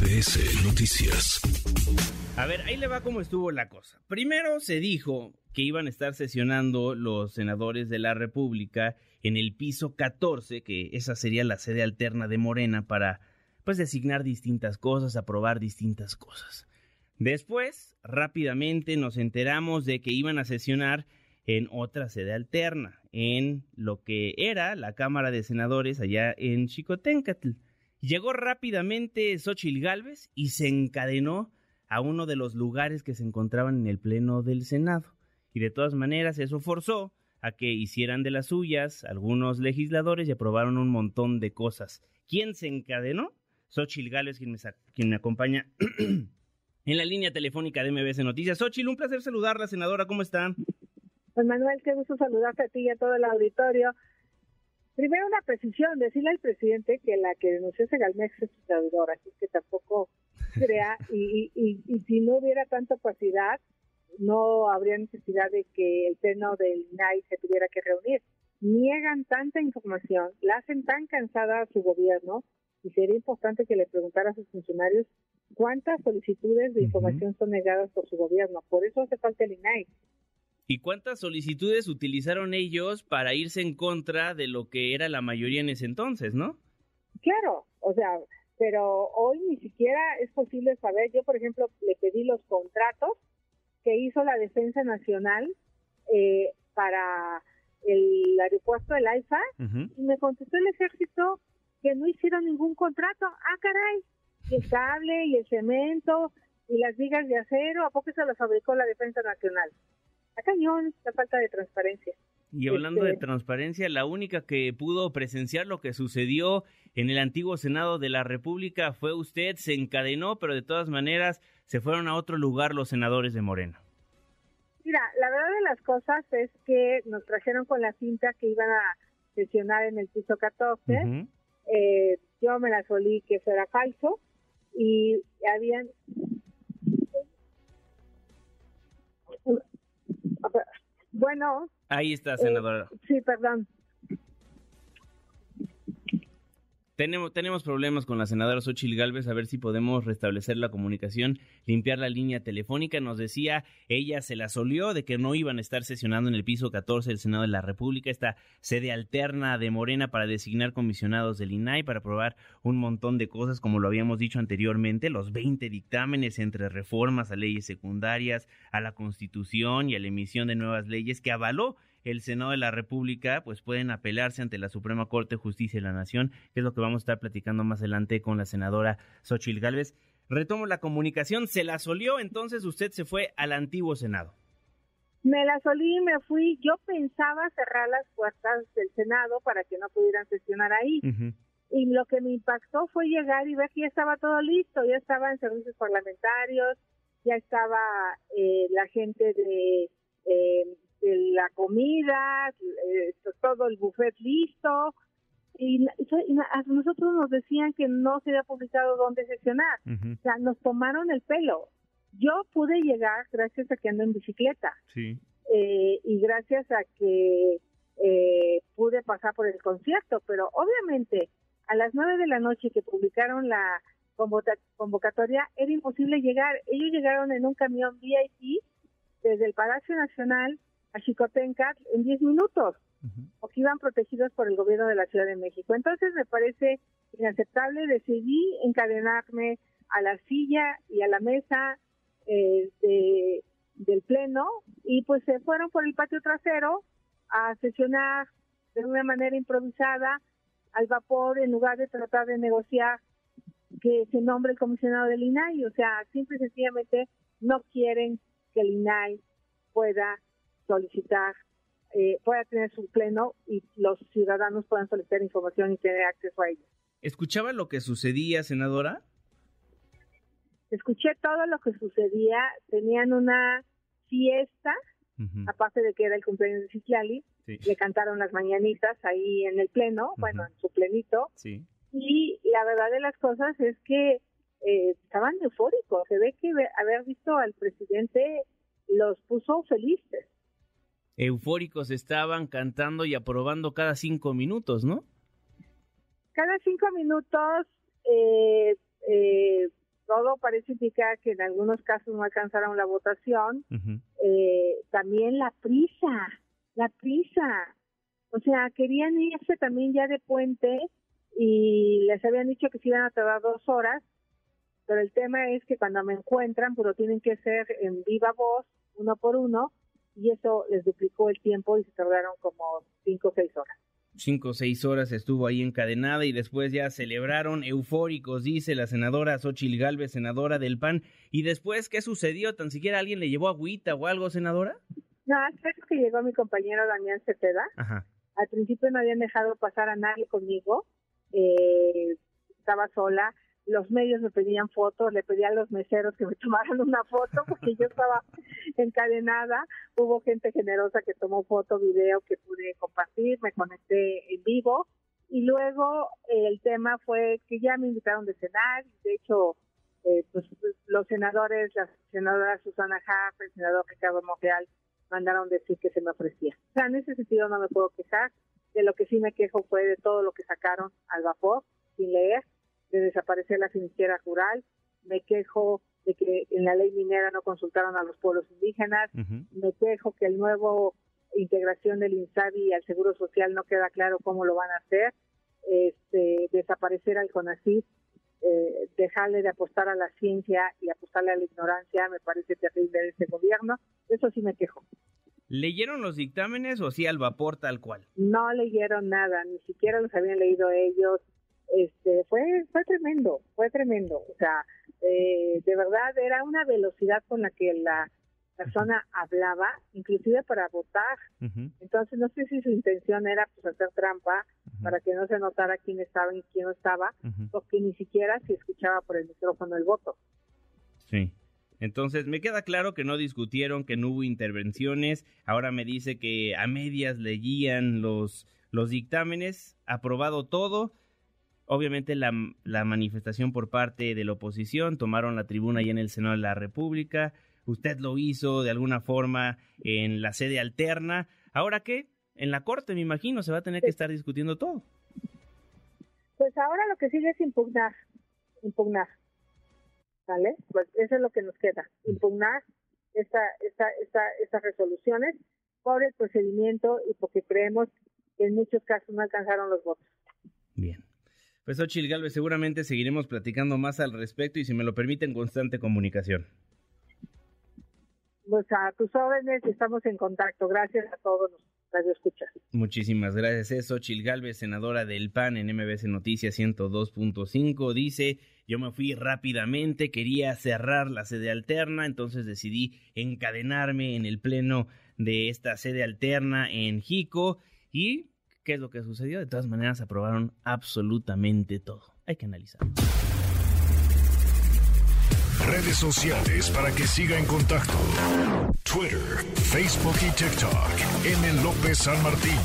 MBS Noticias. A ver, ahí le va cómo estuvo la cosa. Primero se dijo que iban a estar sesionando los senadores de la República en el piso 14, que esa sería la sede alterna de Morena para pues designar distintas cosas, aprobar distintas cosas. Después, rápidamente nos enteramos de que iban a sesionar en otra sede alterna, en lo que era la Cámara de Senadores allá en Chicoténcatl. Llegó rápidamente Xochil Gálvez y se encadenó a uno de los lugares que se encontraban en el Pleno del Senado. Y de todas maneras eso forzó a que hicieran de las suyas algunos legisladores y aprobaron un montón de cosas. ¿Quién se encadenó? Xochil Gálvez, quien me, quien me acompaña en la línea telefónica de MBS Noticias. Xochil, un placer saludarla, senadora, ¿cómo está? Pues Manuel, qué gusto saludarte a ti y a todo el auditorio. Primero una precisión, decirle al presidente que la que denunció Segalmex es su servidor, así que tampoco crea, y, y, y, si no hubiera tanta opacidad, no habría necesidad de que el pleno del INAI se tuviera que reunir. Niegan tanta información, la hacen tan cansada a su gobierno, y sería importante que le preguntara a sus funcionarios cuántas solicitudes de información son negadas por su gobierno. Por eso hace falta el INAI. ¿Y cuántas solicitudes utilizaron ellos para irse en contra de lo que era la mayoría en ese entonces, no? Claro, o sea, pero hoy ni siquiera es posible saber. Yo, por ejemplo, le pedí los contratos que hizo la Defensa Nacional eh, para el aeropuerto del AIFA y me contestó el ejército que no hicieron ningún contrato. Ah, caray, y el cable y el cemento y las vigas de acero, ¿a poco se lo fabricó la Defensa Nacional? A cañón, la falta de transparencia. Y hablando de este transparencia, la única que pudo presenciar lo que sucedió en el antiguo Senado de la República fue usted, se encadenó, pero de todas maneras se fueron a otro lugar los senadores de Morena. Mira, la verdad de las cosas es que nos trajeron con la cinta que iban a sesionar en el piso 14. eh, yo me la solí que fuera falso y habían bueno. Ahí está, senadora. Eh, sí, perdón. Tenemos, tenemos problemas con la senadora Xochil Gálvez, a ver si podemos restablecer la comunicación, limpiar la línea telefónica. Nos decía, ella se la solió de que no iban a estar sesionando en el piso 14 del Senado de la República, esta sede alterna de Morena para designar comisionados del INAI, para aprobar un montón de cosas, como lo habíamos dicho anteriormente, los 20 dictámenes entre reformas a leyes secundarias, a la Constitución y a la emisión de nuevas leyes que avaló el Senado de la República, pues pueden apelarse ante la Suprema Corte de Justicia de la Nación, que es lo que vamos a estar platicando más adelante con la senadora Xochil Gálvez. Retomo la comunicación, se la solió, entonces usted se fue al antiguo Senado. Me la solí y me fui. Yo pensaba cerrar las puertas del Senado para que no pudieran sesionar ahí. Y lo que me impactó fue llegar y ver que ya estaba todo listo, ya estaba en servicios parlamentarios, ya estaba eh, la gente de eh, la comida, eh, todo el buffet listo. Y, a nosotros nos decían que no se había publicado dónde sesionar. O sea, nos tomaron el pelo. Yo pude llegar gracias a que ando en bicicleta. Eh, y gracias a que eh, pude pasar por el concierto. Pero obviamente, a las nueve de la noche que publicaron la convocatoria, era imposible llegar. Ellos llegaron en un camión VIP desde el Palacio Nacional a Chicotencat en 10 minutos, o que iban protegidos por el gobierno de la Ciudad de México. Entonces me parece inaceptable, decidí encadenarme a la silla y a la mesa eh, del Pleno y pues se fueron por el patio trasero a sesionar de una manera improvisada al vapor en lugar de tratar de negociar que se nombre el comisionado del INAI. O sea, simple y sencillamente no quieren que el INAI pueda solicitar, eh, pueda tener su pleno y los ciudadanos puedan solicitar información y tener acceso a ella. ¿Escuchaba lo que sucedía, senadora? Escuché todo lo que sucedía. Tenían una fiesta, aparte de que era el cumpleaños de Ciclali, le cantaron las mañanitas ahí en el pleno, bueno, en su plenito. Y la verdad de las cosas es que eh, estaban eufóricos. Se ve que haber visto al presidente los puso felices eufóricos estaban cantando y aprobando cada cinco minutos, ¿no? Cada cinco minutos eh, eh, todo parece indicar que en algunos casos no alcanzaron la votación. Eh, también la prisa, la prisa. O sea, querían irse también ya de puente y les habían dicho que se iban a tardar dos horas, pero el tema es que cuando me encuentran, pues lo tienen que hacer en viva voz, uno por uno, y eso les duplicó el tiempo y se tardaron como cinco o seis horas cinco o seis horas estuvo ahí encadenada y después ya celebraron eufóricos, dice la senadora Xochil Gálvez, senadora del PAN. ¿Y después qué sucedió? ¿Tan siquiera alguien le llevó agüita o algo, senadora? No, es que llegó mi compañero Damián Cepeda. Ajá. Al principio no habían dejado pasar a nadie conmigo. Eh, estaba sola los medios me pedían fotos, le pedí a los meseros que me tomaran una foto porque yo estaba encadenada. Hubo gente generosa que tomó foto, video que pude compartir, me conecté en vivo y luego eh, el tema fue que ya me invitaron de cenar, de hecho eh, pues, los senadores, la senadora Susana Jaff, el senador Ricardo Monreal mandaron decir que se me ofrecía. O sea, en ese sentido no me puedo quejar. De lo que sí me quejo fue de todo lo que sacaron al vapor sin leer de desaparecer la financiera rural, me quejo de que en la ley minera no consultaron a los pueblos indígenas, me quejo que el nuevo integración del INSABI al Seguro Social no queda claro cómo lo van a hacer, este, desaparecer al CONACYT, eh, dejarle de apostar a la ciencia y apostarle a la ignorancia, me parece terrible de este gobierno, eso sí me quejo. ¿Leyeron los dictámenes o sí al vapor tal cual? No leyeron nada, ni siquiera los habían leído ellos, este fue fue tremendo fue tremendo. O sea eh, de verdad era una velocidad con la que la persona hablaba inclusive para votar. Entonces no sé si su intención era pues hacer trampa para que no se notara quién estaba y quién no estaba porque ni siquiera se escuchaba por el micrófono el voto. Sí. Entonces, me queda claro que no discutieron, que no hubo intervenciones. Ahora me dice que a medias leían los, los dictámenes, aprobado todo, Obviamente la, manifestación por parte de la oposición, tomaron la tribuna ya en el Senado de la República, usted lo hizo de alguna forma en la sede alterna. ¿Ahora qué? En la Corte, me imagino, se va a tener que estar discutiendo todo. Pues ahora lo que sigue es impugnar, impugnar, ¿vale? Pues eso es lo que nos queda, impugnar esta, esta, esta, estas resoluciones por el procedimiento y porque creemos que en muchos casos no alcanzaron los votos. Bien. Pues Ochil Galvez, seguramente seguiremos platicando más al respecto y si me lo permiten, constante comunicación. Pues a tus órdenes estamos en contacto. Gracias a todos los radioescuchas. Muchísimas gracias. Es Ochil Galvez, senadora del PAN en MBC Noticias 102.5. Dice, yo me fui rápidamente, quería cerrar la sede alterna, entonces decidí encadenarme en el pleno de esta sede alterna en Jico y qué es lo que sucedió. De todas maneras, aprobaron absolutamente todo. Hay que analizar. Redes sociales para que siga en contacto: Twitter, Facebook y TikTok. M. López San Martín.